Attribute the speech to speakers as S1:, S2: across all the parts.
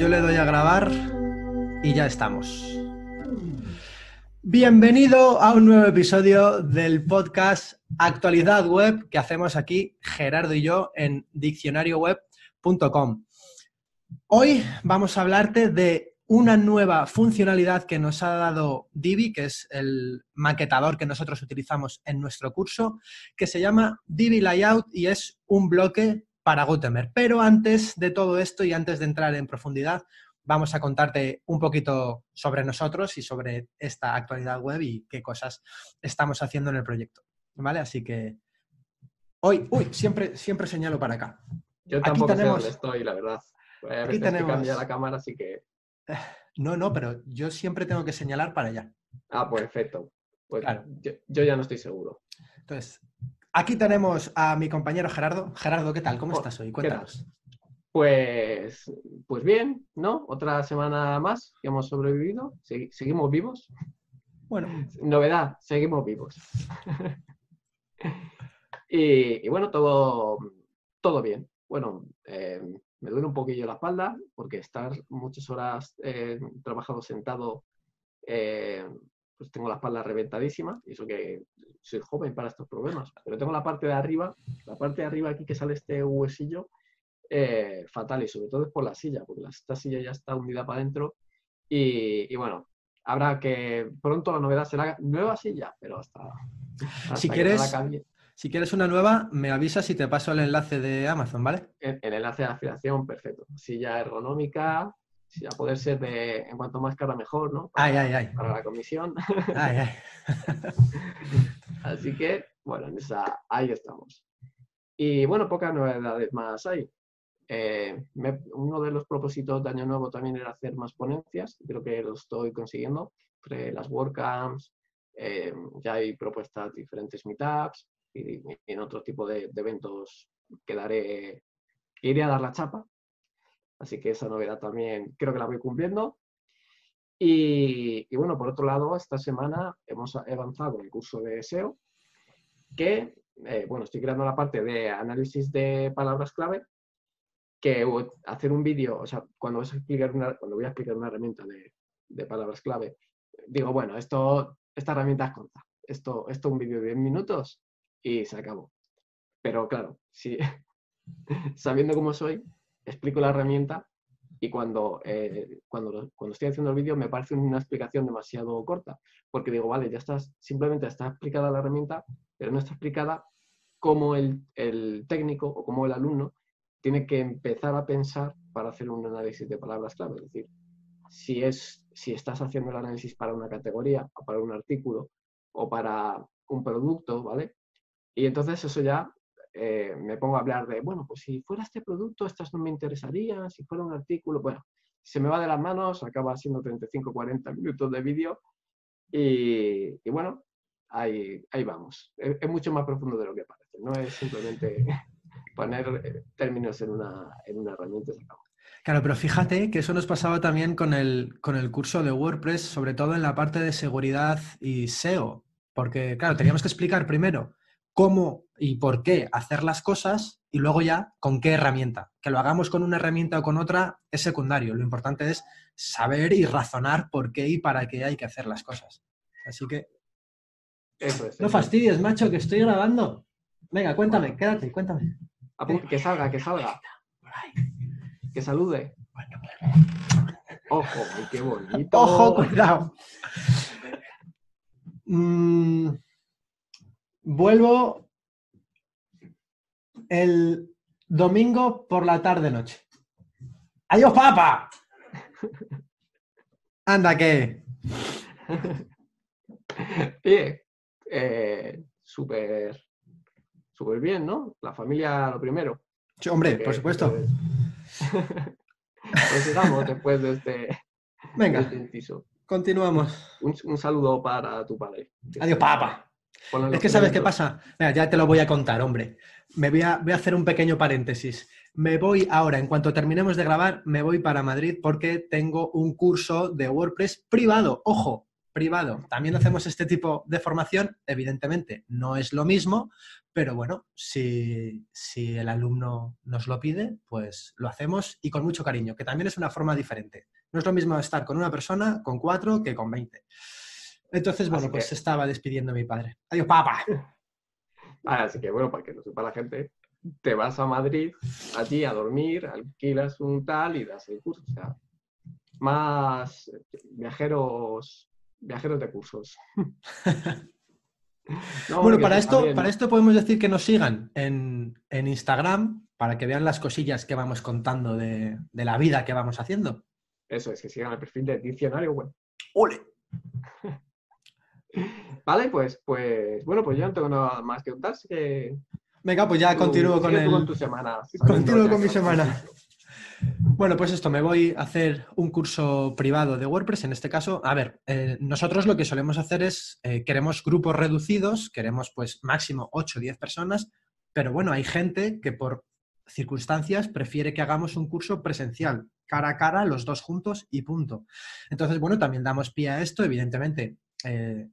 S1: yo le doy a grabar y ya estamos. Bienvenido a un nuevo episodio del podcast Actualidad Web que hacemos aquí Gerardo y yo en diccionarioweb.com. Hoy vamos a hablarte de una nueva funcionalidad que nos ha dado Divi, que es el maquetador que nosotros utilizamos en nuestro curso, que se llama Divi Layout y es un bloque para Gutenberg. Pero antes de todo esto y antes de entrar en profundidad, vamos a contarte un poquito sobre nosotros y sobre esta actualidad web y qué cosas estamos haciendo en el proyecto. ¿Vale? Así que hoy, uy, siempre, siempre señalo para acá.
S2: Yo tampoco sé dónde estoy, la verdad. aquí tenemos... que la cámara, así que...
S1: No, no, pero yo siempre tengo que señalar para allá.
S2: Ah, perfecto. Pues claro. yo ya no estoy seguro.
S1: Entonces, Aquí tenemos a mi compañero Gerardo. Gerardo, ¿qué tal? ¿Cómo oh, estás hoy? Cuéntanos.
S2: Pues, pues bien, ¿no? Otra semana más que hemos sobrevivido. seguimos vivos. Bueno. Novedad, seguimos vivos. y, bueno, todo, todo bien. Bueno, eh, me duele un poquillo la espalda porque estar muchas horas eh, trabajando sentado eh, pues tengo la espalda reventadísima, y eso que soy joven para estos problemas, pero tengo la parte de arriba, la parte de arriba aquí que sale este huesillo, eh, fatal, y sobre todo es por la silla, porque esta silla ya está hundida para adentro, y, bueno, habrá que, pronto la novedad será nueva silla, pero hasta...
S1: si quieres... Si quieres una nueva, me avisas y te paso el enlace de Amazon, ¿vale?
S2: El, el enlace de afiliación, perfecto. Silla ergonómica, si a poder ser de en cuanto más cara mejor, ¿no?
S1: Para, ay, ay, ay.
S2: para la comisión. Así que, bueno, en esa, ahí estamos. Y bueno, pocas novedades más hay. Eh, uno de los propósitos de Año Nuevo también era hacer más ponencias, creo que lo estoy consiguiendo, entre las WordCamps, eh, ya hay propuestas diferentes meetups y, en otro tipo de, eventos que daré, que iré a dar la chapa, Así que esa novedad también creo que la voy cumpliendo. Y, bueno, por otro lado, esta semana hemos avanzado en el curso de SEO, que, eh, bueno, estoy creando la parte de análisis de palabras clave, que hacer un vídeo, o sea, cuando, vas a explicar una, cuando voy a explicar una herramienta de, palabras clave, digo, bueno, esto, esta herramienta es corta, esto, esto un vídeo de 10 minutos y se acabó. Pero claro, si, sabiendo cómo soy, explico la herramienta y cuando, eh, cuando, cuando estoy haciendo el vídeo me parece una explicación demasiado corta, porque digo, vale, ya estás, simplemente está explicada la herramienta, pero no está explicada cómo el, el técnico o cómo el alumno tiene que empezar a pensar para hacer un análisis de palabras clave. Es decir, si, es, si estás haciendo el análisis para una categoría, o para un artículo o para un producto, ¿vale? Y entonces eso ya eh, me pongo a hablar de, bueno, pues si fuera este producto, estas no me interesarían, si fuera un artículo, bueno, se me va de las manos, acaba siendo 35, 40 minutos de vídeo y, bueno, ahí, ahí vamos. Es, mucho más profundo de lo que parece, no es simplemente poner eh, términos en una, en una herramienta
S1: Claro, pero fíjate que eso nos pasaba también con el, con el curso de WordPress, sobre todo en la parte de seguridad y SEO, porque, claro, teníamos que explicar primero cómo y por qué hacer las cosas y luego ya con qué herramienta. Que lo hagamos con una herramienta o con otra es secundario. Lo importante es saber y razonar por qué y para qué hay que hacer las cosas. Así que... no fastidies, macho, que estoy grabando. Venga, cuéntame, quédate, cuéntame.
S2: que salga, que salga. Que salude. Ojo, qué bonito.
S1: Ojo, cuidado. Mm, Vuelvo el domingo por la tarde-noche. ¡Adiós, papa! Anda, ¿qué?
S2: Bien, eh, súper súper bien, ¿no? La familia lo primero.
S1: Sí, hombre, por supuesto.
S2: pues sigamos después de este.
S1: Venga, este continuamos.
S2: Un, un, saludo para tu padre.
S1: Adiós, papa. Es que sabes qué pasa. ya te lo voy a contar, hombre. Me voy a, voy a hacer un pequeño paréntesis. Me voy ahora, en cuanto terminemos de grabar, me voy para Madrid porque tengo un curso de WordPress privado. Ojo, privado. También hacemos este tipo de formación, evidentemente no es lo mismo, pero bueno, si, si, el alumno nos lo pide, pues lo hacemos y con mucho cariño, que también es una forma diferente. No es lo mismo estar con una persona, con cuatro, que con veinte. Entonces, bueno, pues estaba despidiendo mi padre. Adiós, papá.
S2: Así que, bueno, para que lo sepa la gente, te vas a Madrid, allí a dormir, alquilas un tal y das el curso. O sea, más viajeros, viajeros de cursos.
S1: bueno, para esto, para esto podemos decir que nos sigan en, Instagram para que vean las cosillas que vamos contando de, de, la vida que vamos haciendo.
S2: Eso es, que sigan el perfil de diccionario web.
S1: ¡Ole!
S2: Vale, pues, pues, bueno, pues yo no tengo nada más que contar, que...
S1: Venga, pues ya continúo con el...
S2: con tu semana.
S1: Continúo con mi semana. Bueno, pues esto, me voy a hacer un curso privado de WordPress. En este caso, a ver, eh, nosotros lo que solemos hacer es, eh, queremos grupos reducidos, queremos pues máximo 8 o 10 personas, pero bueno, hay gente que por circunstancias prefiere que hagamos un curso presencial, cara a cara, los dos juntos y punto. Entonces, bueno, también damos pie a esto, evidentemente. Eh,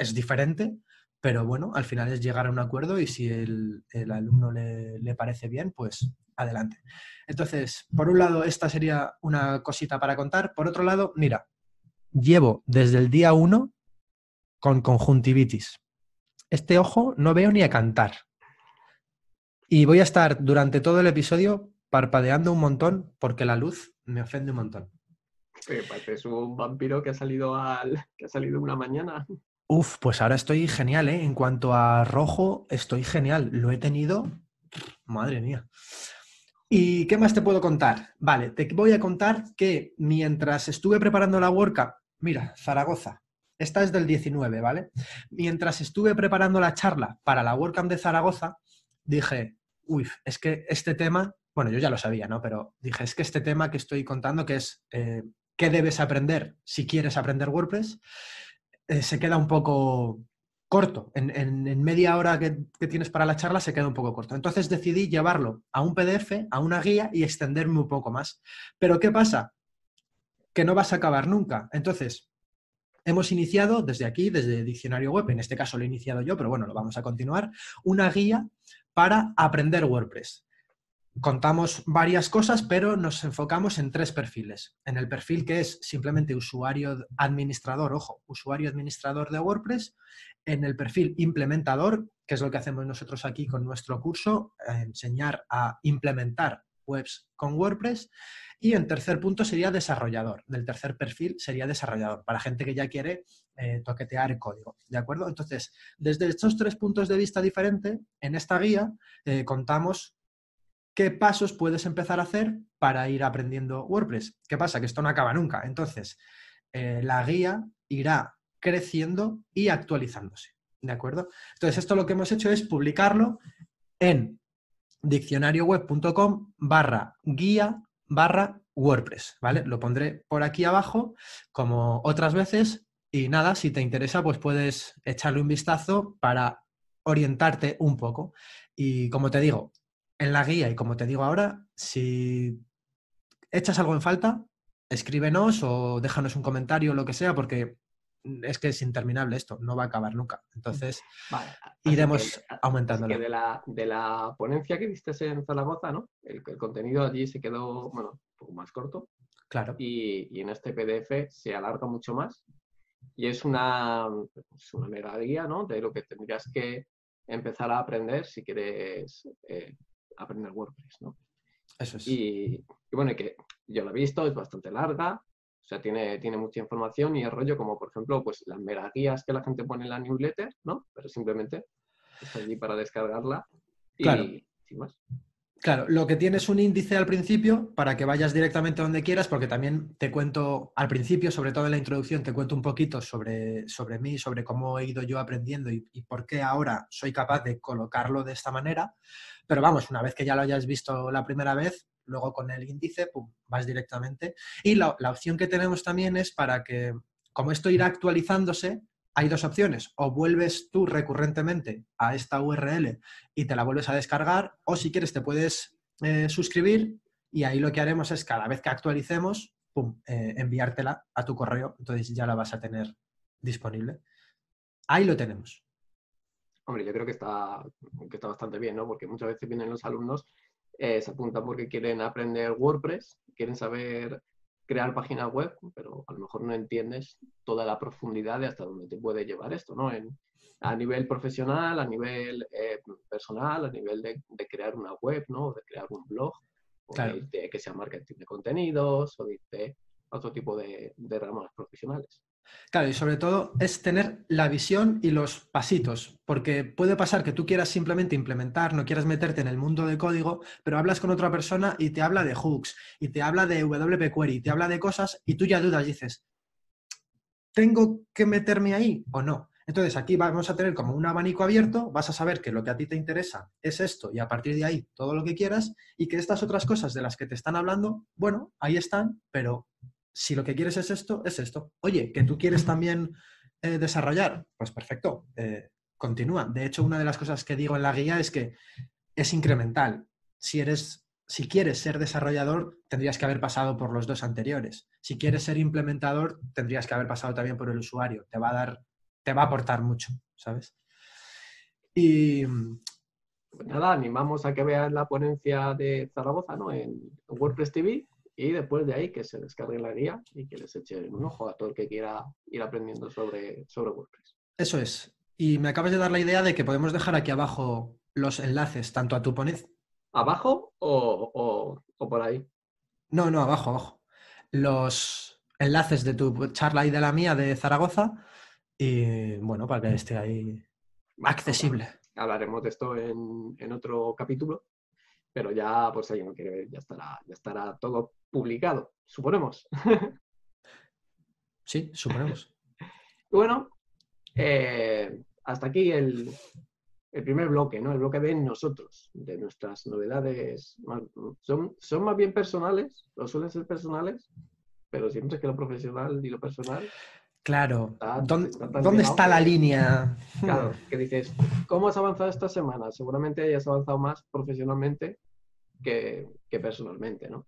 S1: es diferente, pero bueno, al final es llegar a un acuerdo y si el, alumno le, parece bien, pues adelante. Entonces, por un lado, esta sería una cosita para contar. Por otro lado, mira, llevo desde el día uno con conjuntivitis. Este ojo no veo ni a cantar. Y voy a estar durante todo el episodio parpadeando un montón porque la luz me ofende un montón.
S2: Es un vampiro que ha salido al que ha salido una mañana.
S1: Uf, pues ahora estoy genial, ¿eh? En cuanto a rojo, estoy genial. Lo he tenido. Madre mía. ¿Y qué más te puedo contar? Vale, te voy a contar que mientras estuve preparando la WordCamp, mira, Zaragoza, esta es del 19, ¿vale? Mientras estuve preparando la charla para la WordCamp de Zaragoza, dije, uy, es que este tema, bueno, yo ya lo sabía, ¿no? Pero dije, es que este tema que estoy contando, que es eh, qué debes aprender si quieres aprender WordPress, eh, se queda un poco corto. En, media hora que, tienes para la charla se queda un poco corto. Entonces decidí llevarlo a un PDF, a una guía y extenderme un poco más. Pero ¿qué pasa? Que no vas a acabar nunca. Entonces, hemos iniciado desde aquí, desde Diccionario Web, en este caso lo he iniciado yo, pero bueno, lo vamos a continuar, una guía para aprender WordPress contamos varias cosas, pero nos enfocamos en tres perfiles. En el perfil que es simplemente usuario administrador, ojo, usuario administrador de WordPress, en el perfil implementador, que es lo que hacemos nosotros aquí con nuestro curso, enseñar a implementar webs con WordPress. Y en tercer punto sería desarrollador. Del tercer perfil sería desarrollador, para gente que ya quiere eh, toquetear código. ¿De acuerdo? Entonces, desde estos tres puntos de vista diferentes, en esta guía eh, contamos qué pasos puedes empezar a hacer para ir aprendiendo WordPress. ¿Qué pasa? Que esto no acaba nunca. Entonces, eh, la guía irá creciendo y actualizándose. ¿De acuerdo? Entonces, esto lo que hemos hecho es publicarlo en diccionarioweb.com barra guía barra WordPress, ¿vale? Lo pondré por aquí abajo, como otras veces, y nada, si te interesa, pues puedes echarle un vistazo para orientarte un poco. Y como te digo, en la guía y como te digo ahora, si echas algo en falta, escríbenos o déjanos un comentario o lo que sea, porque es que es interminable esto, no va a acabar nunca. Entonces, iremos aumentando.
S2: de la, de la ponencia que viste en Zaragoza, ¿no? El, contenido allí se quedó, bueno, un poco más corto.
S1: Claro.
S2: Y, en este PDF se alarga mucho más. Y es una, pues, una mega guía, ¿no? De lo que tendrías que empezar a aprender si quieres eh, aprender WordPress, ¿no?
S1: Eso es.
S2: Y, bueno, que yo lo he visto, es bastante larga, o sea, tiene, tiene mucha información y el rollo como, por ejemplo, pues las mega guías que la gente pone en la newsletter, ¿no? Pero simplemente está allí para descargarla y
S1: claro.
S2: sin más.
S1: Claro, lo que tienes un índice al principio para que vayas directamente donde quieras, porque también te cuento al principio, sobre todo en la introducción, te cuento un poquito sobre, sobre mí, sobre cómo he ido yo aprendiendo y, por qué ahora soy capaz de colocarlo de esta manera. Pero vamos, una vez que ya lo hayas visto la primera vez, luego con el índice, pum, vas directamente. Y la, opción que tenemos también es para que, como esto irá actualizándose, hay dos opciones. O vuelves tú recurrentemente a esta URL y te la vuelves a descargar, o si quieres te puedes eh, suscribir y ahí lo que haremos es cada vez que actualicemos, pum, eh, enviártela a tu correo, entonces ya la vas a tener disponible. Ahí lo tenemos.
S2: Hombre, yo creo que está, bastante bien, ¿no? Porque muchas veces vienen los alumnos, eh, se apuntan porque quieren aprender WordPress, quieren saber crear páginas web, pero a lo mejor no entiendes toda la profundidad de hasta dónde te puede llevar esto, ¿no? En, a nivel profesional, a nivel eh, personal, a nivel de, crear una web, ¿no? De crear un blog, o de, que sea marketing de contenidos, o de, otro tipo de, de ramas profesionales.
S1: Claro, y sobre todo es tener la visión y los pasitos, porque puede pasar que tú quieras simplemente implementar, no quieras meterte en el mundo de código, pero hablas con otra persona y te habla de hooks, y te habla de WP Query, te habla de cosas y tú ya dudas, dices, ¿tengo que meterme ahí o no? Entonces aquí vamos a tener como un abanico abierto, vas a saber que lo que a ti te interesa es esto y a partir de ahí todo lo que quieras y que estas otras cosas de las que te están hablando, bueno, ahí están, pero si lo que quieres es esto, es esto. Oye, que tú quieres también eh, desarrollar, pues perfecto, eh, continúa. De hecho, una de las cosas que digo en la guía es que es incremental. Si eres, si quieres ser desarrollador, tendrías que haber pasado por los dos anteriores. Si quieres ser implementador, tendrías que haber pasado también por el usuario. Te va a dar, te va a aportar mucho, ¿sabes? Y
S2: pues nada, animamos a que veas la ponencia de Zaragoza, ¿no? En WordPress TV y después de ahí que se descargue la guía y que les echen un ojo a todo el que quiera ir aprendiendo sobre, sobre WordPress.
S1: Eso es. Y me acabas de dar la idea de que podemos dejar aquí abajo los enlaces, tanto a tu ponencia.
S2: ¿Abajo o, por ahí?
S1: No, no, abajo, abajo. Los enlaces de tu charla y de la mía de Zaragoza. Y bueno, para que esté ahí accesible.
S2: Hablaremos de esto en, en otro capítulo pero ya, pues ahí no quiere ver, ya estará, ya estará todo publicado, suponemos.
S1: Sí, suponemos.
S2: bueno, eh, hasta aquí el, primer bloque, ¿no? El bloque de nosotros, de nuestras novedades. Son, son más bien personales, lo suelen ser personales, pero siempre es que lo profesional y lo personal.
S1: Claro, ¿dónde, ¿dónde está la línea?
S2: Claro, que dices, ¿cómo has avanzado esta semana? Seguramente hayas avanzado más profesionalmente que, que personalmente, ¿no?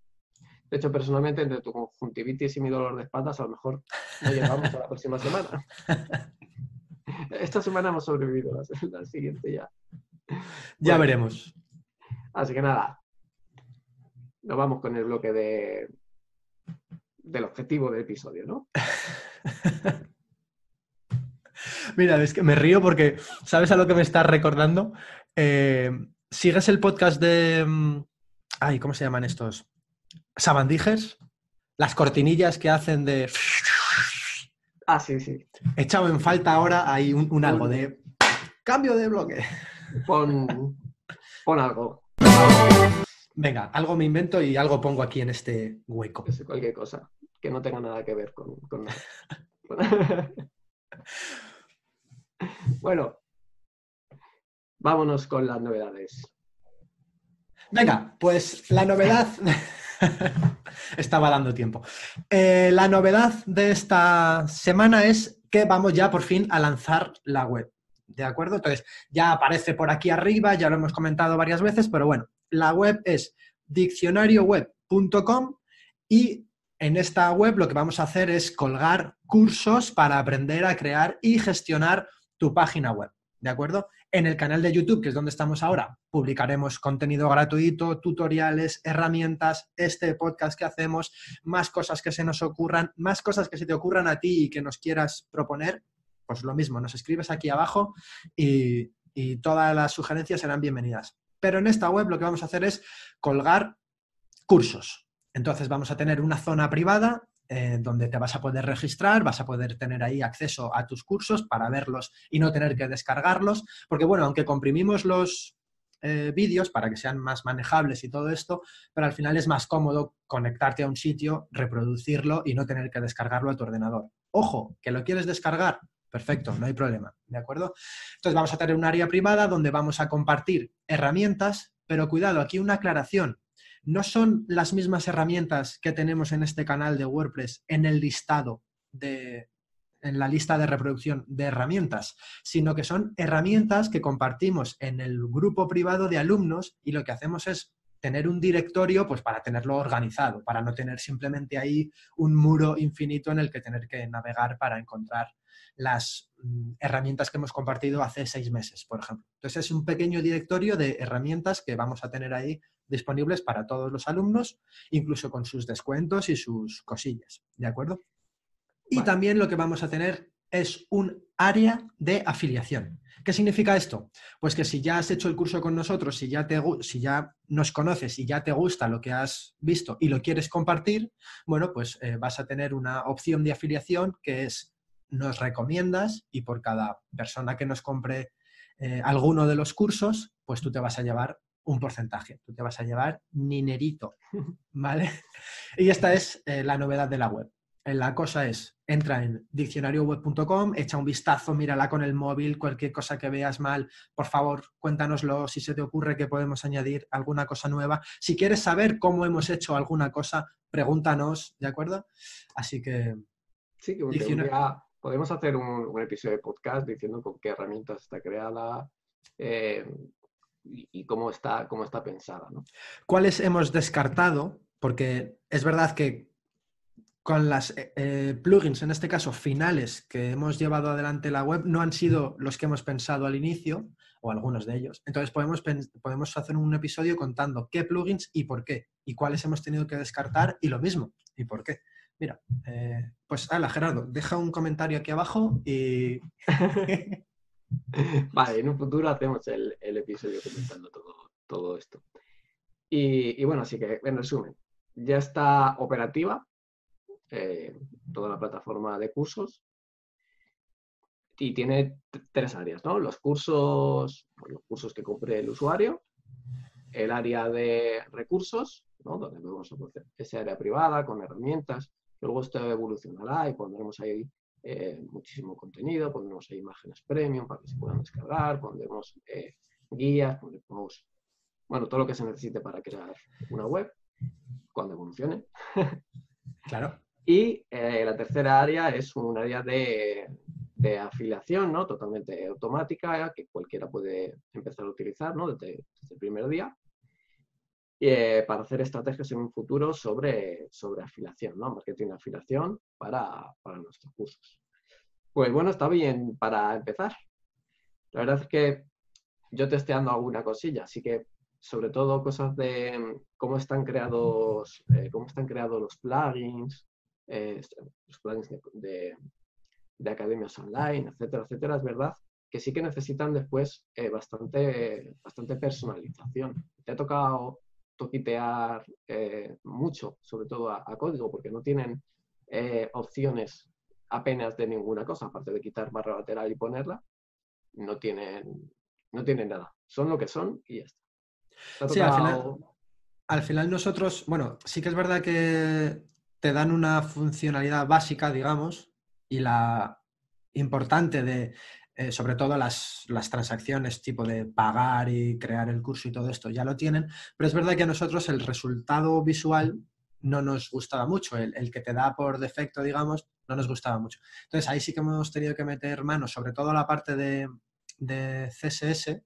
S2: De hecho, personalmente, entre tu conjuntivitis y mi dolor de espaldas, a lo mejor no llegamos a la próxima semana. Esta semana hemos sobrevivido, la, siguiente ya.
S1: Ya veremos.
S2: Así que nada, nos vamos con el bloque de, del objetivo del episodio, ¿no?
S1: Mira, es que me río porque, ¿sabes a lo que me estás recordando? Eh, ¿Sigues el podcast de... Mm, ay, ¿cómo se llaman estos? sabandijas, las cortinillas que hacen de...
S2: Ah, sí, sí.
S1: Echado en falta ahora hay un, algo de cambio de bloque.
S2: Pon, algo.
S1: Venga, algo me invento y algo pongo aquí en este hueco.
S2: cualquier cosa que no tenga nada que ver con, con nada. bueno, vámonos con las novedades.
S1: Venga, pues la novedad. Estaba dando tiempo. Eh, la novedad de esta semana es que vamos ya por fin a lanzar la web. ¿De acuerdo? Entonces, ya aparece por aquí arriba, ya lo hemos comentado varias veces, pero bueno, la web es diccionarioweb.com y en esta web lo que vamos a hacer es colgar cursos para aprender a crear y gestionar tu página web. ¿De acuerdo? En el canal de YouTube, que es donde estamos ahora, publicaremos contenido gratuito, tutoriales, herramientas, este podcast que hacemos, más cosas que se nos ocurran, más cosas que se te ocurran a ti y que nos quieras proponer. Pues lo mismo, nos escribes aquí abajo y, y todas las sugerencias serán bienvenidas. Pero en esta web lo que vamos a hacer es colgar cursos. Entonces vamos a tener una zona privada eh, donde te vas a poder registrar, vas a poder tener ahí acceso a tus cursos para verlos y no tener que descargarlos, porque bueno, aunque comprimimos los eh, vídeos para que sean más manejables y todo esto, pero al final es más cómodo conectarte a un sitio, reproducirlo y no tener que descargarlo a tu ordenador. Ojo, que lo quieres descargar, perfecto, no hay problema, ¿de acuerdo? Entonces vamos a tener un área privada donde vamos a compartir herramientas, pero cuidado, aquí una aclaración no son las mismas herramientas que tenemos en este canal de WordPress en el listado de en la lista de reproducción de herramientas, sino que son herramientas que compartimos en el grupo privado de alumnos y lo que hacemos es tener un directorio pues para tenerlo organizado, para no tener simplemente ahí un muro infinito en el que tener que navegar para encontrar las mm, herramientas que hemos compartido hace seis meses, por ejemplo. Entonces es un pequeño directorio de herramientas que vamos a tener ahí disponibles para todos los alumnos, incluso con sus descuentos y sus cosillas, ¿de acuerdo? Y también lo que vamos a tener es un área de afiliación. ¿Qué significa esto? Pues que si ya has hecho el curso con nosotros, si ya, te, si ya nos conoces y ya te gusta lo que has visto y lo quieres compartir, bueno, pues eh, vas a tener una opción de afiliación que es nos recomiendas y por cada persona que nos compre eh, alguno de los cursos, pues tú te vas a llevar un porcentaje, tú te vas a llevar ninerito, ¿vale? Y esta es eh, la novedad de la web. Eh, la cosa es, entra en diccionarioweb.com, echa un vistazo, mírala con el móvil, cualquier cosa que veas mal, por favor, cuéntanoslo si se te ocurre que podemos añadir alguna cosa nueva. Si quieres saber cómo hemos hecho alguna cosa, pregúntanos, ¿de acuerdo? Así que...
S2: Sí, que podemos hacer un, episodio de podcast diciendo con qué herramientas está creada eh, y, cómo está, cómo está pensada. ¿no?
S1: ¿Cuáles hemos descartado? Porque es verdad que con las eh, eh, plugins, en este caso finales, que hemos llevado adelante la web, no han sido los que hemos pensado al inicio, o algunos de ellos. Entonces podemos, podemos hacer un episodio contando qué plugins y por qué, y cuáles hemos tenido que descartar y lo mismo, y por qué. Mira, eh, pues ala, Gerardo, deja un comentario aquí abajo y...
S2: vale, en un futuro hacemos el, episodio comentando todo, esto. Y, bueno, así que en resumen, ya está operativa eh, toda la plataforma de cursos. Y tiene tres áreas, ¿no? Los cursos, los cursos que compre el usuario, el área de recursos, ¿no? donde hacer esa área privada con herramientas, que luego esto evolucionará y pondremos ahí eh, muchísimo contenido, pondremos ahí imágenes premium para que se puedan descargar, pondremos eh, guías, pondremos, bueno, todo lo que se necesite para crear una web cuando evolucione.
S1: Claro.
S2: Y eh, la tercera área es un área de, afiliación, ¿no? Totalmente automática, que cualquiera puede empezar a utilizar, ¿no? Desde, el primer día. Eh, para hacer estrategias en un futuro sobre, sobre afiliación, ¿no? Marketing de afiliación para, para nuestros cursos. Pues bueno, está bien para empezar. La verdad es que yo testeando alguna cosilla, así que sobre todo cosas de cómo están creados, eh, cómo están creados los plugins, eh, los planes de, academias online, etcétera, etcétera, es verdad que sí que necesitan después bastante, bastante personalización. Te ha tocado toquitear eh, mucho, sobre todo a, código, porque no tienen opciones apenas de ninguna cosa, aparte de quitar barra lateral y ponerla, no tienen, no tienen nada. Son lo que son y ya está.
S1: Sí, al final, al final nosotros, bueno, sí que es verdad que te dan una funcionalidad básica, digamos, y la importante de, eh, sobre todo las, transacciones tipo de pagar y crear el curso y todo esto, ya lo tienen, pero es verdad que a nosotros el resultado visual no nos gustaba mucho, el, que te da por defecto, digamos, no nos gustaba mucho. Entonces ahí sí que hemos tenido que meter manos, sobre todo la parte de, de CSS,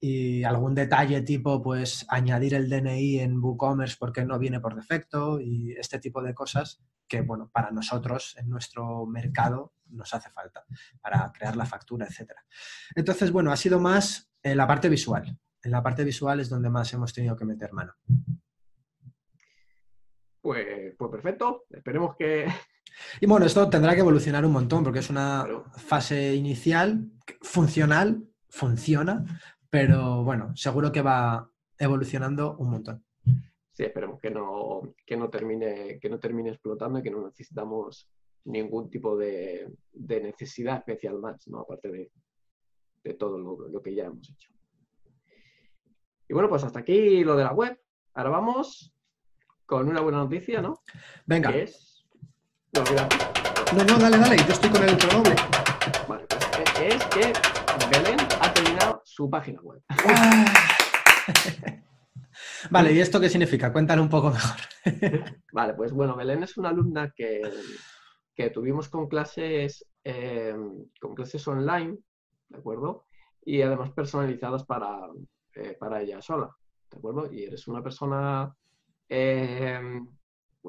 S1: y algún detalle tipo pues añadir el DNI en WooCommerce porque no viene por defecto y este tipo de cosas que bueno, para nosotros en nuestro mercado nos hace falta para crear la factura, etcétera. Entonces, bueno, ha sido más en la parte visual. En la parte visual es donde más hemos tenido que meter mano.
S2: Pues, pues perfecto. Esperemos que,
S1: y bueno, esto tendrá que evolucionar un montón porque es una fase inicial funcional, funciona, pero bueno, seguro que va evolucionando un montón.
S2: Sí, esperemos que no, no, termine, que no termine explotando y que no necesitamos ningún tipo de, necesidad especial más, ¿no? aparte de, todo lo, que ya hemos hecho. Y bueno, pues hasta aquí lo de la web. Ahora vamos con una buena noticia, ¿no?
S1: Venga.
S2: es...
S1: No, no, dale, dale, yo estoy con el otro doble.
S2: Vale, pues es que Belén ha terminado su página web.
S1: vale, ¿y esto qué significa? Cuéntale un poco mejor.
S2: vale, pues bueno, Belén es una alumna que, tuvimos con clases, eh, con clases online, ¿de acuerdo? Y además personalizadas para, eh, para ella sola, ¿de acuerdo? Y eres una persona, eh,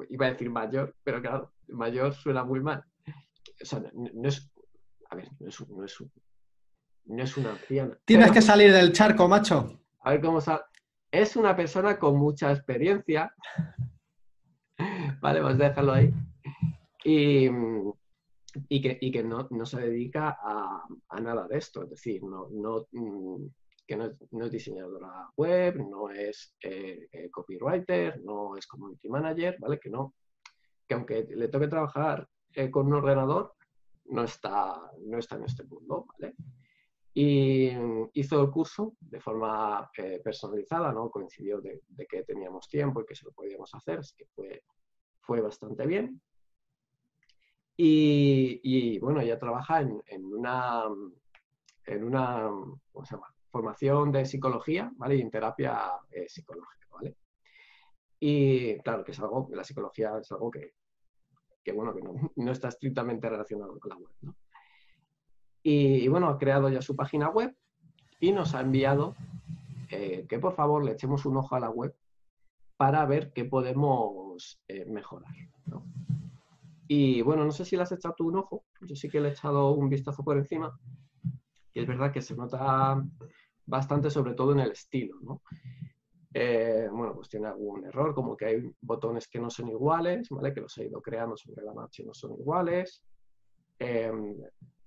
S2: iba a decir mayor, pero claro, mayor suena muy mal. O sea, no es a ver, no es, no es, no es una anciana.
S1: Tienes que salir del charco, macho.
S2: A ver cómo sale. Es una persona con mucha experiencia. vale, vamos a dejarlo ahí. Y, que, no, se dedica a, nada de esto. Es decir, mm, que no, no, es diseñadora web, no es eh, eh, copywriter, no es community manager, ¿vale? Que no, que aunque le toque trabajar eh, con un ordenador, no está, no está en este mundo, ¿vale? Y hizo el curso de forma personalizada, ¿no? Coincidió de, que teníamos tiempo y que se lo podíamos hacer, así que fue bastante bien. Y, y bueno, ella trabaja en, una, en una. Formación de psicología, ¿vale? Y en terapia eh, psicológica, ¿vale? Y claro, que es algo, la psicología es algo que, que bueno, que no, está estrictamente relacionado con la web, ¿no? Y, y, bueno, ha creado ya su página web y nos ha enviado eh, que por favor le echemos un ojo a la web para ver qué podemos eh, mejorar, ¿no? Y bueno, no sé si le has echado tú un ojo, yo sí que le he echado un vistazo por encima, y es verdad que se nota bastante, sobre todo en el estilo, ¿no? Eh, bueno, pues tiene algún error, como que hay botones que no son iguales, ¿vale? Que los he ido creando sobre la marcha y no son iguales. Eh,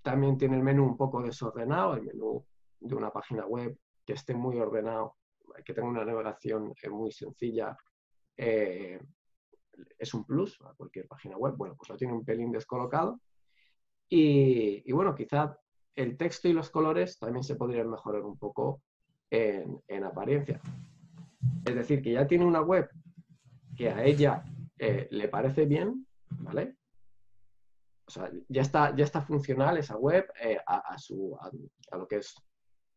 S2: también tiene el menú un poco desordenado, el menú de una página web que esté muy ordenado, que tenga una navegación eh, muy sencilla, eh, es un plus a cualquier página web. Bueno, pues lo tiene un pelín descolocado. Y, y bueno, quizá el texto y los colores también se podrían mejorar un poco en, en apariencia. Es decir, que ya tiene una web que a ella eh, le parece bien, ¿vale? O sea, ya está, ya está funcional esa web eh, a, su, a, lo que es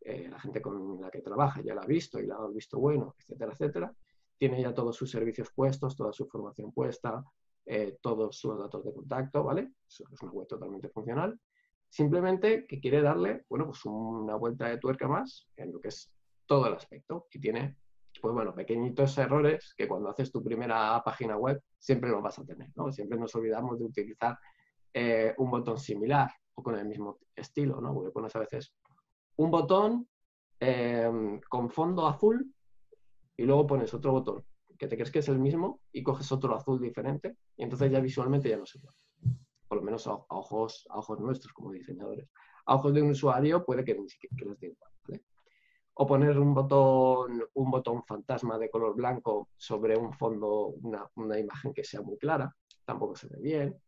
S2: eh, la gente con la que trabaja, ya la ha visto y la ha visto bueno, etcétera, etcétera. Tiene ya todos sus servicios puestos, toda su formación puesta, eh, todos sus datos de contacto, ¿vale? Eso es una web totalmente funcional. Simplemente que quiere darle, bueno, pues una vuelta de tuerca más en lo que es todo el aspecto y tiene pues bueno, pequeñitos errores que cuando haces tu primera página web siempre los vas a tener, ¿no? Siempre nos olvidamos de utilizar eh, un botón similar o con el mismo estilo, ¿no? Porque pones a veces un botón eh, con fondo azul y luego pones otro botón que te crees que es el mismo y coges otro azul diferente y entonces ya visualmente ya no se ve. Por lo menos a, a, ojos, a ojos nuestros como diseñadores. A ojos de un usuario puede que ni siquiera que les dé igual, ¿vale? o poner un botón, un botón fantasma de color blanco sobre un fondo, una, una imagen que sea muy clara, tampoco se ve bien.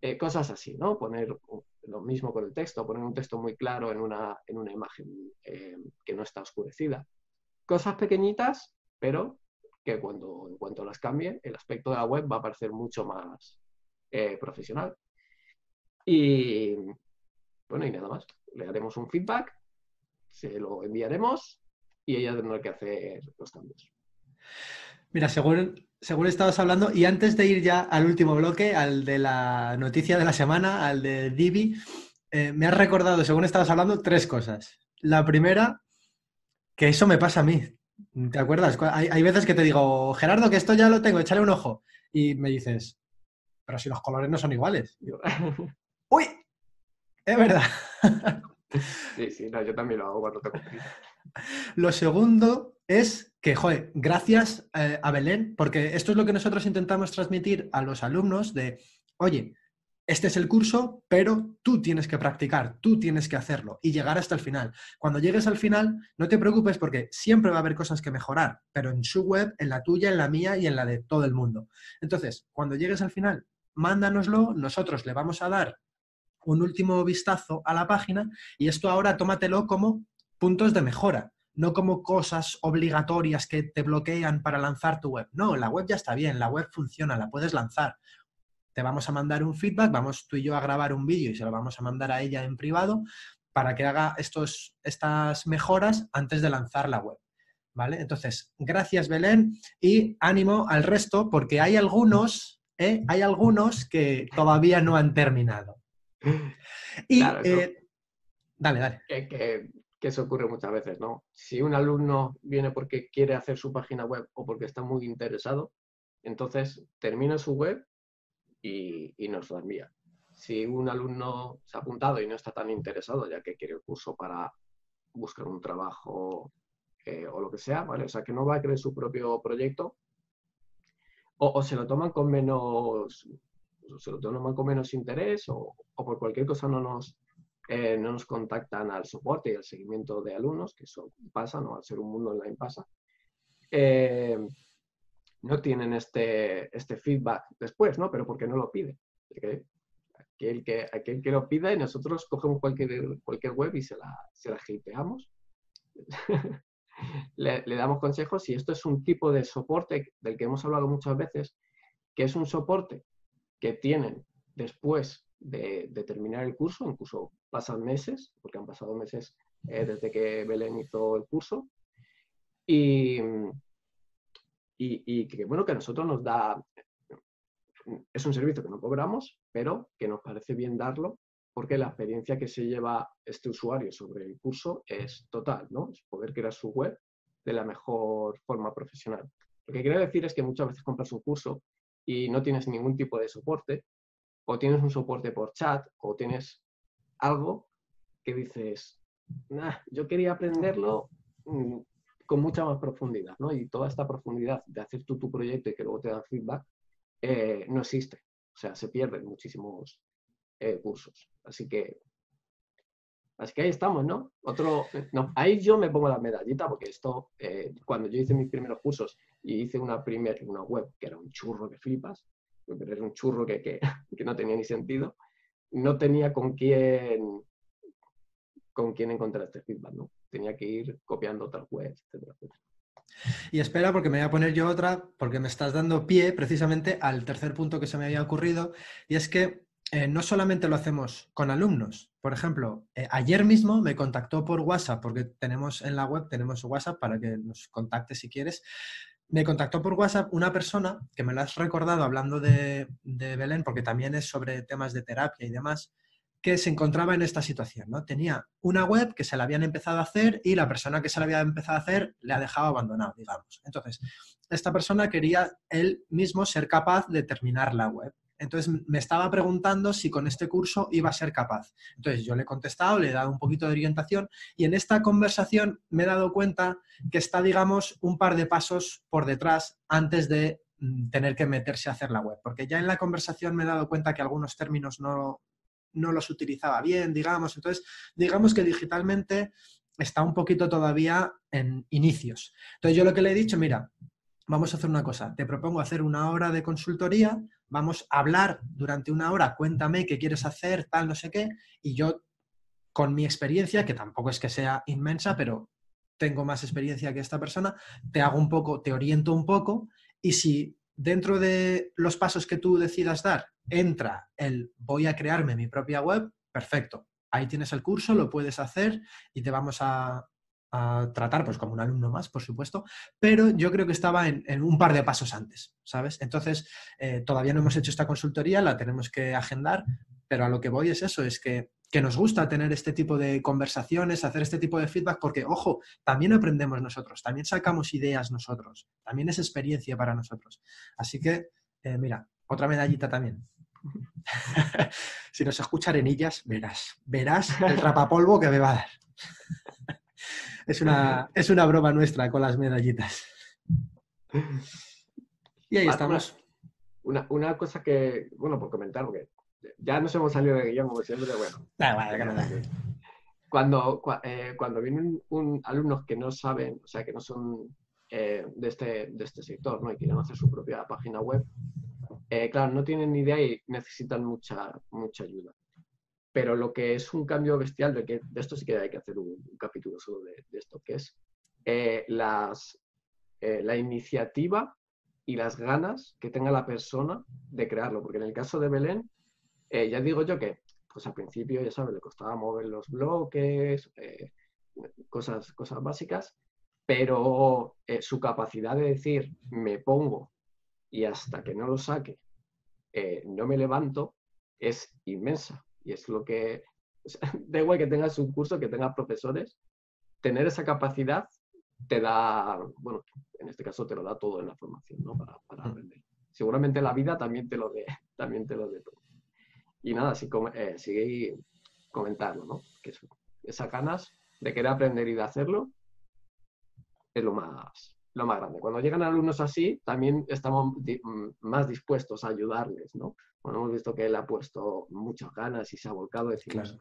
S2: Eh, cosas así, ¿no? Poner lo mismo con el texto, poner un texto muy claro en una, en una imagen eh, que no está oscurecida. Cosas pequeñitas, pero que cuando, en cuanto las cambie, el aspecto de la web va a parecer mucho más eh, profesional. Y bueno, y nada más. Le haremos un feedback se lo enviaremos y ella tendrá que hacer los cambios.
S1: Mira, según, según estabas hablando, y antes de ir ya al último bloque, al de la noticia de la semana, al de Divi, eh, me has recordado, según estabas hablando, tres cosas. La primera, que eso me pasa a mí. ¿Te acuerdas? Hay, hay veces que te digo, Gerardo, que esto ya lo tengo, échale un ojo. Y me dices, pero si los colores no son iguales. Yo, ¡Uy! Es verdad.
S2: Sí, sí, no, yo también lo hago cuando tengo prisa.
S1: Lo segundo es que, joder, gracias eh, a Belén, porque esto es lo que nosotros intentamos transmitir a los alumnos de, oye, este es el curso, pero tú tienes que practicar, tú tienes que hacerlo y llegar hasta el final. Cuando llegues al final, no te preocupes porque siempre va a haber cosas que mejorar, pero en su web, en la tuya, en la mía y en la de todo el mundo. Entonces, cuando llegues al final, mándanoslo, nosotros le vamos a dar un último vistazo a la página y esto ahora tómatelo como puntos de mejora, no como cosas obligatorias que te bloquean para lanzar tu web. No, la web ya está bien, la web funciona, la puedes lanzar. Te vamos a mandar un feedback, vamos tú y yo a grabar un vídeo y se lo vamos a mandar a ella en privado para que haga estos, estas mejoras antes de lanzar la web. ¿Vale? Entonces, gracias Belén y ánimo al resto porque hay algunos, ¿eh? hay algunos que todavía no han terminado. Y, claro, eh, dale, dale.
S2: Que, que, que, eso ocurre muchas veces, ¿no? Si un alumno viene porque quiere hacer su página web o porque está muy interesado, entonces termina su web y, y nos la envía. si un alumno se ha apuntado y no está tan interesado, ya que quiere el curso para buscar un trabajo eh, o lo que sea, ¿vale? O sea, que no va a crear su propio proyecto, o, se lo toman con menos, se lo toman con menos interés, o, por cualquier cosa no nos, eh, no nos contactan al soporte y al seguimiento de alumnos, que eso pasa, ¿no? Al ser un mundo online pasa. Eh, no tienen este, este feedback después, ¿no? Pero porque no lo pide. Aquel que, aquel que lo pida y nosotros cogemos cualquier, cualquier web y se la, se la le, damos consejos y esto es un tipo de soporte del que hemos hablado muchas veces, que es un soporte que tienen después de, terminar el curso, incluso pasan meses, porque han pasado meses eh, desde que Belén hizo el curso, y, y, que bueno, que a nosotros nos da, es un servicio que no cobramos, pero que nos parece bien darlo porque la experiencia que se lleva este usuario sobre el curso es total, ¿no? Es poder crear su web de la mejor forma profesional. Lo que quiero decir es que muchas veces compras un curso y no tienes ningún tipo de soporte, o tienes un soporte por chat, o tienes algo que dices, nah, yo quería aprenderlo mm, con mucha más profundidad, ¿no? Y toda esta profundidad de hacer tú tu proyecto y que luego te dan feedback eh, no existe. O sea, se pierden muchísimos eh, cursos. Así que, así que ahí estamos, ¿no? Otro, no, ahí yo me pongo la medallita porque esto, eh, cuando yo hice mis primeros cursos y hice una primera, una web que era un churro que flipas, pero era un churro que, que, que no tenía ni sentido, no tenía con quién con quién encontrar este feedback, ¿no? Tenía que ir copiando otras webs, etcétera, etcétera.
S1: Y espera, porque me voy a poner yo otra, porque me estás dando pie precisamente al tercer punto que se me había ocurrido, y es que eh, no solamente lo hacemos con alumnos. Por ejemplo, eh, ayer mismo me contactó por WhatsApp, porque tenemos en la web, tenemos WhatsApp para que nos contacte si quieres. Me contactó por WhatsApp una persona que me lo has recordado hablando de, de Belén, porque también es sobre temas de terapia y demás que se encontraba en esta situación, ¿no? Tenía una web que se la habían empezado a hacer y la persona que se la había empezado a hacer le ha dejado abandonado, digamos. Entonces, esta persona quería él mismo ser capaz de terminar la web. Entonces me estaba preguntando si con este curso iba a ser capaz. Entonces yo le he contestado, le he dado un poquito de orientación y en esta conversación me he dado cuenta que está, digamos, un par de pasos por detrás antes de mm, tener que meterse a hacer la web. Porque ya en la conversación me he dado cuenta que algunos términos no, no los utilizaba bien, digamos. Entonces, digamos que digitalmente está un poquito todavía en inicios. Entonces, yo lo que le he dicho, mira, vamos a hacer una cosa, te propongo hacer una hora de consultoría, vamos a hablar durante una hora, cuéntame qué quieres hacer, tal, no sé qué, y yo, con mi experiencia, que tampoco es que sea inmensa, pero tengo más experiencia que esta persona, te hago un poco, te oriento un poco, y si dentro de los pasos que tú decidas dar entra el voy a crearme mi propia web, perfecto. Ahí tienes el curso, lo puedes hacer y te vamos a, tratar pues como un alumno más, por supuesto, pero yo creo que estaba en, un par de pasos antes, ¿sabes? Entonces, eh, todavía no hemos hecho esta consultoría, la tenemos que agendar, pero a lo que voy es eso, es que, que, nos gusta tener este tipo de conversaciones, hacer este tipo de feedback, porque, ojo, también aprendemos nosotros, también sacamos ideas nosotros, también es experiencia para nosotros. Así que, eh, mira, otra medallita también. si nos escucha Arenillas, verás, verás el rapapolvo que me va a dar. es, una, es una broma nuestra con las medallitas. Y ahí estamos.
S2: Una, una, cosa que, bueno, por comentar, porque ya nos hemos salido de guion como siempre, bueno. cuando, eh, cuando vienen un, alumnos que no saben, o sea, que no son eh, de, este, de este sector, ¿no? Y quieren hacer su propia página web, eh, claro, no tienen ni idea y necesitan mucha, mucha ayuda. Pero lo que es un cambio bestial, de, que, de esto sí que hay que hacer un, capítulo solo de, esto, que es eh, las, eh, la iniciativa y las ganas que tenga la persona de crearlo. Porque en el caso de Belén, ya digo yo que, pues al principio, ya sabes, le costaba mover los bloques, cosas, cosas básicas, pero su capacidad de decir, me pongo y hasta que no lo saque eh, no me levanto, es inmensa. Y es lo que, da igual que tengas un curso, que tengas profesores, tener esa capacidad te da, bueno, en este caso te lo da todo en la formación, ¿no? Para, para aprender. Seguramente la vida también te lo dé, también te lo dé todo. Y nada, sí, eh, sigue comentarlo, ¿no? Que esas ganas de querer aprender y de hacerlo es lo más, lo más grande. Cuando llegan alumnos así, también estamos mm, más dispuestos a ayudarles, ¿no? Bueno, hemos visto que él ha puesto muchas ganas y se ha volcado, decimos,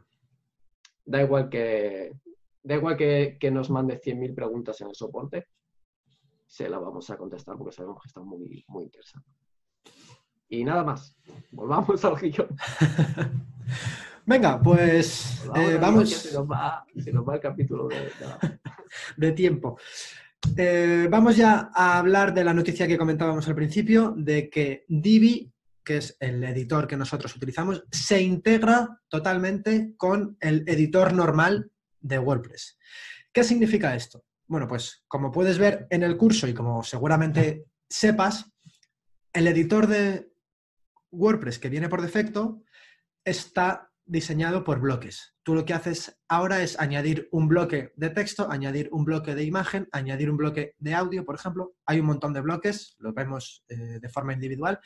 S2: da igual que da igual que, que nos mande 100.000 preguntas en el soporte, se la vamos a contestar porque sabemos que está muy, muy interesante. Y nada más, volvamos al guion.
S1: Venga, pues eh, vamos.
S2: Se nos, va, el capítulo
S1: de, tiempo. Eh, vamos ya a hablar de la noticia que comentábamos al principio, de que Divi, que es el editor que nosotros utilizamos, se integra totalmente con el editor normal de WordPress. ¿Qué significa esto? Bueno, pues como puedes ver en el curso y como seguramente sepas, el editor de WordPress que viene por defecto está diseñado por bloques. Tú lo que haces ahora es añadir un bloque de texto, añadir un bloque de imagen, añadir un bloque de audio, por ejemplo. Hay un montón de bloques, lo vemos eh, de forma individual,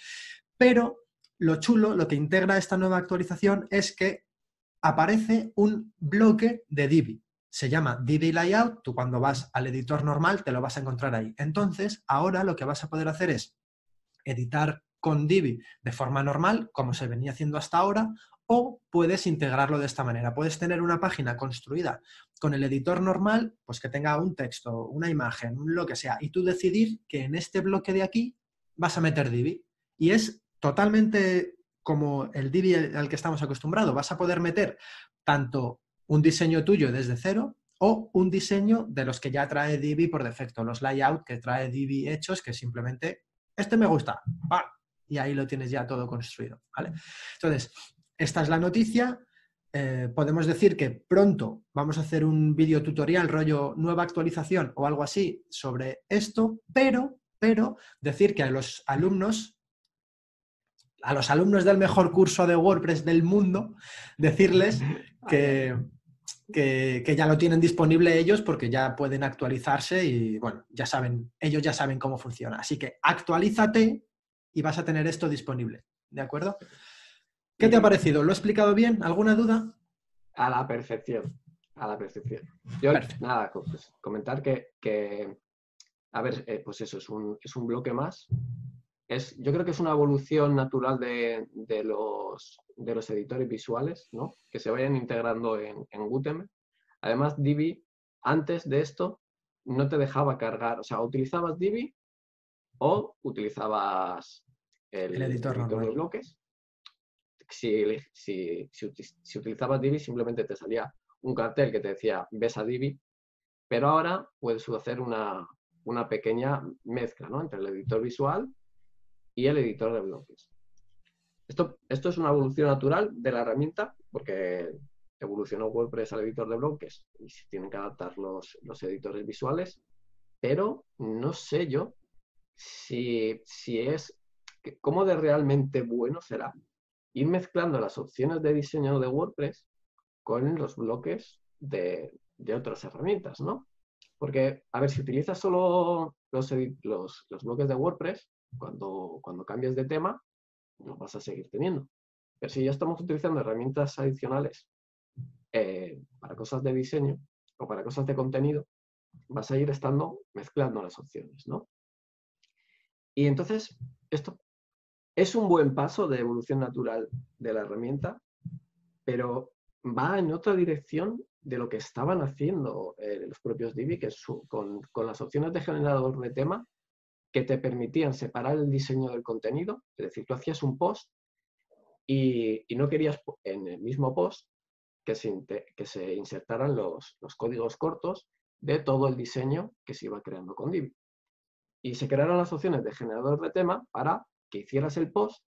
S1: pero lo chulo, lo que integra esta nueva actualización es que aparece un bloque de Divi. Se llama Divi Layout, tú cuando vas al editor normal te lo vas a encontrar ahí. Entonces, ahora lo que vas a poder hacer es editar con Divi de forma normal, como se venía haciendo hasta ahora, o puedes integrarlo de esta manera. Puedes tener una página construida con el editor normal, pues que tenga un texto, una imagen, lo que sea, y tú decidir que en este bloque de aquí vas a meter Divi. Y es totalmente como el Divi al que estamos acostumbrados. Vas a poder meter tanto un diseño tuyo desde cero o un diseño de los que ya trae Divi por defecto, los layout que trae Divi hechos, que simplemente, este me gusta, y ahí lo tienes ya todo construido, ¿vale? Entonces, esta es la noticia. Eh, podemos decir que pronto vamos a hacer un video tutorial, rollo nueva actualización o algo así sobre esto, pero, pero decir que a los alumnos, a los alumnos del mejor curso de WordPress del mundo, decirles que, que, ya lo tienen disponible ellos porque ya pueden actualizarse y bueno, ya saben, ellos ya saben cómo funciona. Así que actualízate y vas a tener esto disponible. ¿De acuerdo? ¿Qué te ha parecido? ¿Lo he explicado bien? ¿Alguna duda?
S2: A la perfección. A la perfección. Yo, nada, pues, comentar que, a ver, eh, pues eso, es un, es un bloque más. Es, yo creo que es una evolución natural de, los, de los editores visuales, ¿no? Que se vayan integrando en, en Gutenberg. Además, Divi, antes de esto, no te dejaba cargar, o sea, utilizabas Divi o utilizabas el, editor, de bloques. Si, si, si, utilizabas Divi, simplemente te salía un cartel que te decía ves a Divi, pero ahora puedes hacer una, pequeña mezcla entre el editor visual y el editor de bloques. Esto, esto es una evolución natural de la herramienta, porque evolucionó WordPress al editor de bloques y se tienen que adaptar los, los editores visuales, pero no sé yo si, si es, cómo de realmente bueno será ir mezclando las opciones de diseño de WordPress con los bloques de, otras herramientas, ¿no? Porque, a ver, si utilizas solo los, los, los bloques de WordPress, cuando, cuando cambies de tema, los vas a seguir teniendo. Pero si ya estamos utilizando herramientas adicionales eh, para cosas de diseño o para cosas de contenido, vas a ir estando mezclando las opciones, ¿no? Y entonces, esto es un buen paso de evolución natural de la herramienta, pero va en otra dirección de lo que estaban haciendo eh, los propios Divi, que es con, las opciones de generador de tema que te permitían separar el diseño del contenido, es decir, tú hacías un post y, no querías en el mismo post que se, que se insertaran los, los, códigos cortos de todo el diseño que se iba creando con Divi y se crearon las opciones de generador de tema para que hicieras el post,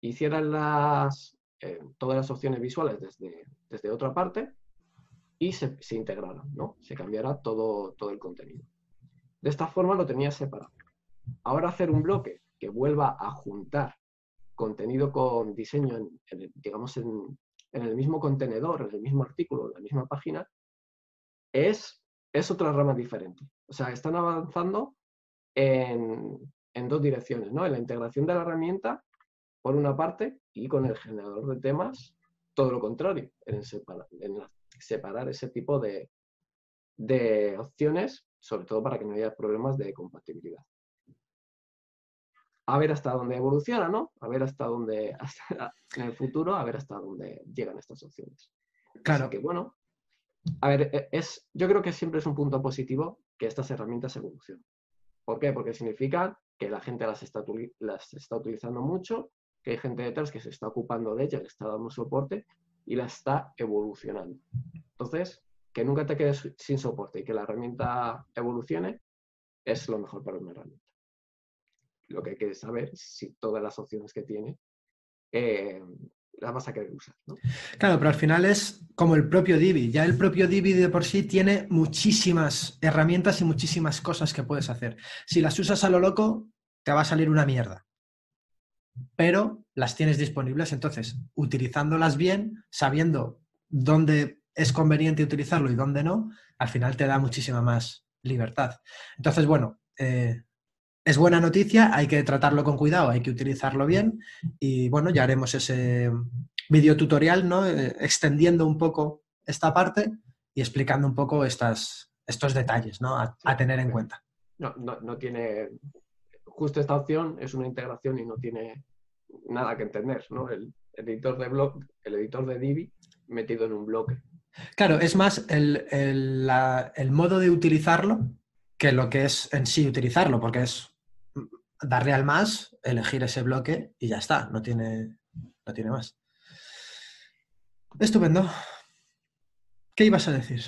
S2: hicieras eh, todas las opciones visuales desde, desde otra parte y se, se integraran, ¿no? Se cambiara todo, todo el contenido. De esta forma lo tenías separado. Ahora hacer un bloque que vuelva a juntar contenido con diseño, en, digamos, en, en, el mismo contenedor, en el mismo artículo, en la misma página, es, es otra rama diferente. O sea, están avanzando en, dos direcciones, ¿no? En la integración de la herramienta por una parte, y con el generador de temas, todo lo contrario, en separar, en separar ese tipo de, de opciones, sobre todo para que no haya problemas de compatibilidad. A ver hasta dónde evoluciona, ¿no? A ver hasta dónde, en el futuro, a ver hasta dónde llegan estas opciones.
S1: Claro.
S2: que, bueno, a ver, e, es, yo creo que siempre es un punto positivo que estas herramientas evolucionen. ¿Por qué? Porque significa que la gente las está, las está utilizando mucho, que hay gente detrás que se está ocupando de ellas, que está dando soporte y la está evolucionando. Entonces, que nunca te quedes sin soporte y que la herramienta evolucione es lo mejor para una herramienta. Lo que hay que saber es si todas las opciones que tiene eh, las vas a querer.
S1: Claro, pero al final es como el propio Divi. Ya el propio Divi de por sí tiene muchísimas herramientas y muchísimas cosas que puedes hacer. Si las usas a lo loco, te va a salir una mierda. Pero las tienes disponibles, entonces, utilizándolas bien, sabiendo dónde es conveniente utilizarlo y dónde no, al final te da muchísima más libertad. Entonces, bueno, eh, es buena noticia, hay que tratarlo con cuidado, hay que utilizarlo bien y bueno, ya haremos ese video tutorial, ¿no? Eh, extendiendo un poco esta parte y explicando un poco estas, estos detalles, ¿no? A, tener en cuenta.
S2: No, no, tiene, justo esta opción es una integración y no tiene nada que entender, ¿no? El, editor de blog, el editor de Divi metido en un bloque.
S1: Claro, es más el, el modo de utilizarlo que lo que es en sí utilizarlo, porque es darle al más, elegir ese bloque y ya está, no tiene, no tiene más. Estupendo. ¿Qué ibas a decir?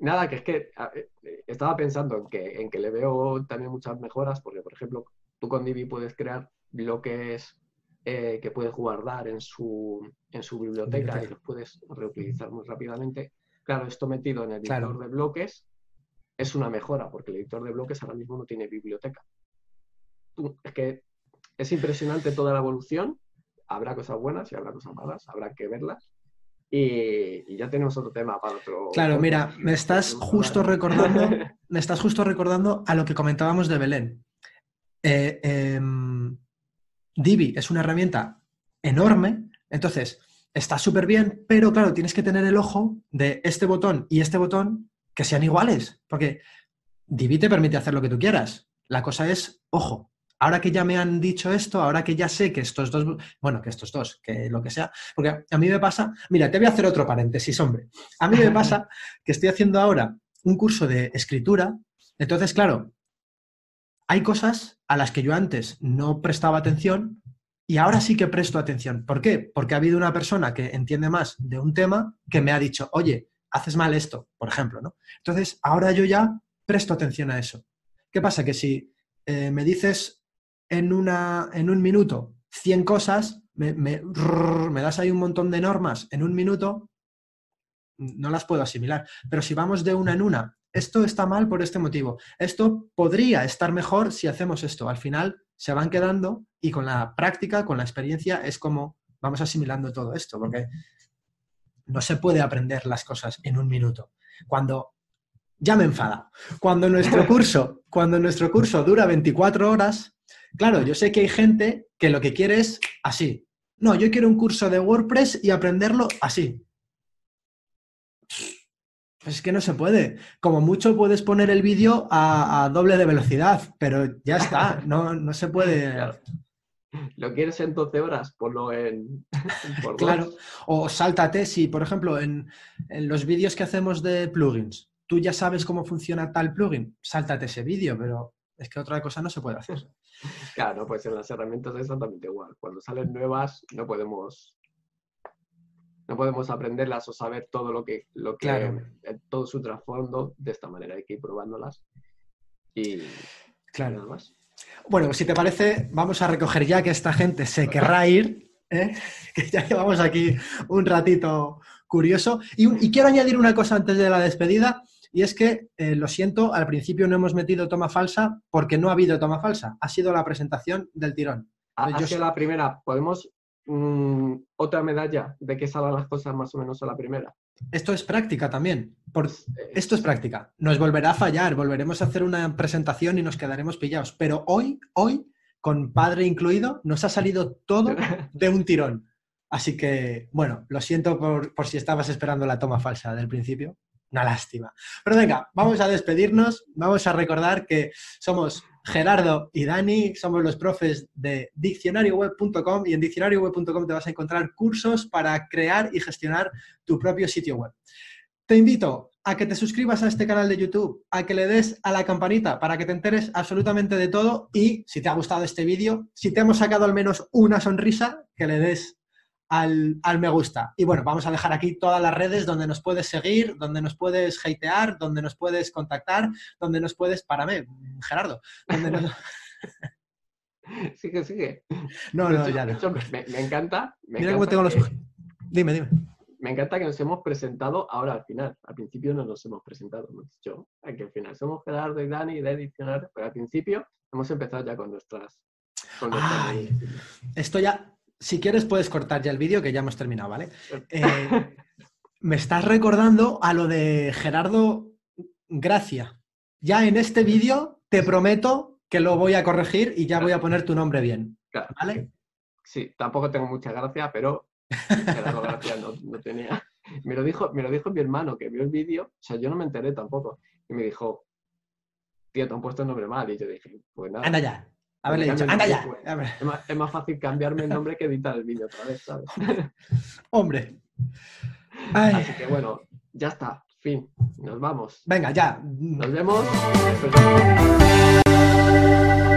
S2: Nada, que es que eh, estaba pensando en que, en que le veo también muchas mejoras, porque por ejemplo, tú con Divi puedes crear bloques eh, que puedes guardar en su, en su biblioteca, y los puedes reutilizar muy rápidamente. Claro, esto metido en el editor de bloques es una mejora, porque el editor de bloques ahora mismo no tiene biblioteca es que es impresionante toda la evolución. Habrá cosas buenas y habrá cosas malas, habrá que verlas. Y, ya tenemos otro tema para otro.
S1: Claro, mira, me estás justo recordando, me estás justo recordando a lo que comentábamos de Belén. Eh, em, Divi es una herramienta enorme, entonces está súper bien, pero claro, tienes que tener el ojo de este botón y este botón que sean iguales, porque Divi te permite hacer lo que tú quieras. La cosa es, ojo, ahora que ya me han dicho esto, ahora que ya sé que estos dos, bueno, que estos dos, que lo que sea, porque a mí me pasa, mira, te voy a hacer otro paréntesis, hombre. A mí me pasa que estoy haciendo ahora un curso de escritura, entonces, claro, hay cosas a las que yo antes no prestaba atención y ahora sí que presto atención. ¿Por qué? Porque ha habido una persona que entiende más de un tema que me ha dicho, oye, haces mal esto, por ejemplo, ¿no? Entonces, ahora yo ya presto atención a eso. ¿Qué pasa? Que si eh, me dices en, una, en un minuto 100 cosas, me, me, das ahí un montón de normas en un minuto, no las puedo asimilar. Pero si vamos de una en una, esto está mal por este motivo, esto podría estar mejor si hacemos esto. Al final se van quedando y con la práctica, con la experiencia, es como vamos asimilando todo esto, porque no se puede aprender las cosas en un minuto. Cuando ya me enfada. Cuando nuestro curso, cuando nuestro curso dura 24 horas, Claro, yo sé que hay gente que lo que quiere es así. No, yo quiero un curso de WordPress y aprenderlo así. Pues es que no se puede. Como mucho puedes poner el vídeo a, doble de velocidad, pero ya está, no, no se puede.
S2: ¿Lo quieres en 12 horas? Ponlo en.
S1: claro. O sáltate, si por ejemplo en, en los vídeos que hacemos de plugins, tú ya sabes cómo funciona tal plugin, sáltate ese vídeo, pero es que otra cosa no se puede hacer.
S2: Claro, pues en las herramientas es exactamente igual. Cuando salen nuevas no podemos no podemos aprenderlas o saber todo lo que, lo que eh, todo su trasfondo de esta manera. Hay que ir probándolas y
S1: claro. nada más. Bueno, si te parece, vamos a recoger ya que esta gente se querrá ir, ¿eh? que ya llevamos aquí un ratito curioso. y quiero añadir una cosa antes de la despedida. Y es que, eh, lo siento, al principio no hemos metido toma falsa porque no ha habido toma falsa. Ha sido la presentación del tirón.
S2: Ha, sido la primera. ¿Podemos mm, otra medalla de que salgan las cosas más o menos a la primera?
S1: Esto es práctica también. esto es práctica. Nos volverá a fallar, volveremos a hacer una presentación y nos quedaremos pillados. Pero hoy, hoy con padre incluido, nos ha salido todo de un tirón. Así que, bueno, lo siento por, por si estabas esperando la toma falsa del principio. Una lástima. Pero venga, vamos a despedirnos. Vamos a recordar que somos Gerardo y Dani, somos los profes de diccionarioweb.com y en diccionarioweb.com te vas a encontrar cursos para crear y gestionar tu propio sitio web. Te invito a que te suscribas a este canal de YouTube, a que le des a la campanita para que te enteres absolutamente de todo y si te ha gustado este vídeo, si te hemos sacado al menos una sonrisa, que le des al, me gusta. Y bueno, vamos a dejar aquí todas las redes donde nos puedes seguir, donde nos puedes hatear, donde nos puedes contactar, donde nos puedes, para mí, Gerardo,
S2: Sigue, sigue.
S1: No, no, ya no.
S2: me, encanta.
S1: Mira cómo tengo los Dime, dime.
S2: Me encanta que nos hemos presentado ahora al final. Al principio no nos hemos presentado, hemos dicho que al final somos Gerardo y Dani de edicionar, pero al principio hemos empezado ya con nuestras. Con
S1: esto ya si quieres puedes cortar ya el vídeo que ya hemos terminado, ¿vale? Eh, me estás recordando a lo de Gerardo Gracia. Ya en este vídeo te prometo que lo voy a corregir y ya voy a poner tu nombre bien. ¿Vale?
S2: Sí, tampoco tengo mucha gracia, pero Gerardo Gracia no, tenía. Me lo, dijo, me lo dijo mi hermano que vio el vídeo, o sea, yo no me enteré tampoco. Y me dijo, tío, te han puesto el nombre mal. Y yo dije, pues nada.
S1: Anda ya. Ah, Haberle dicho, anda ya.
S2: Es más, fácil cambiarme el nombre que editar el vídeo otra vez, ¿sabes?
S1: Hombre.
S2: Así que bueno, ya está. Fin. Nos vamos.
S1: Venga, ya.
S2: Nos vemos.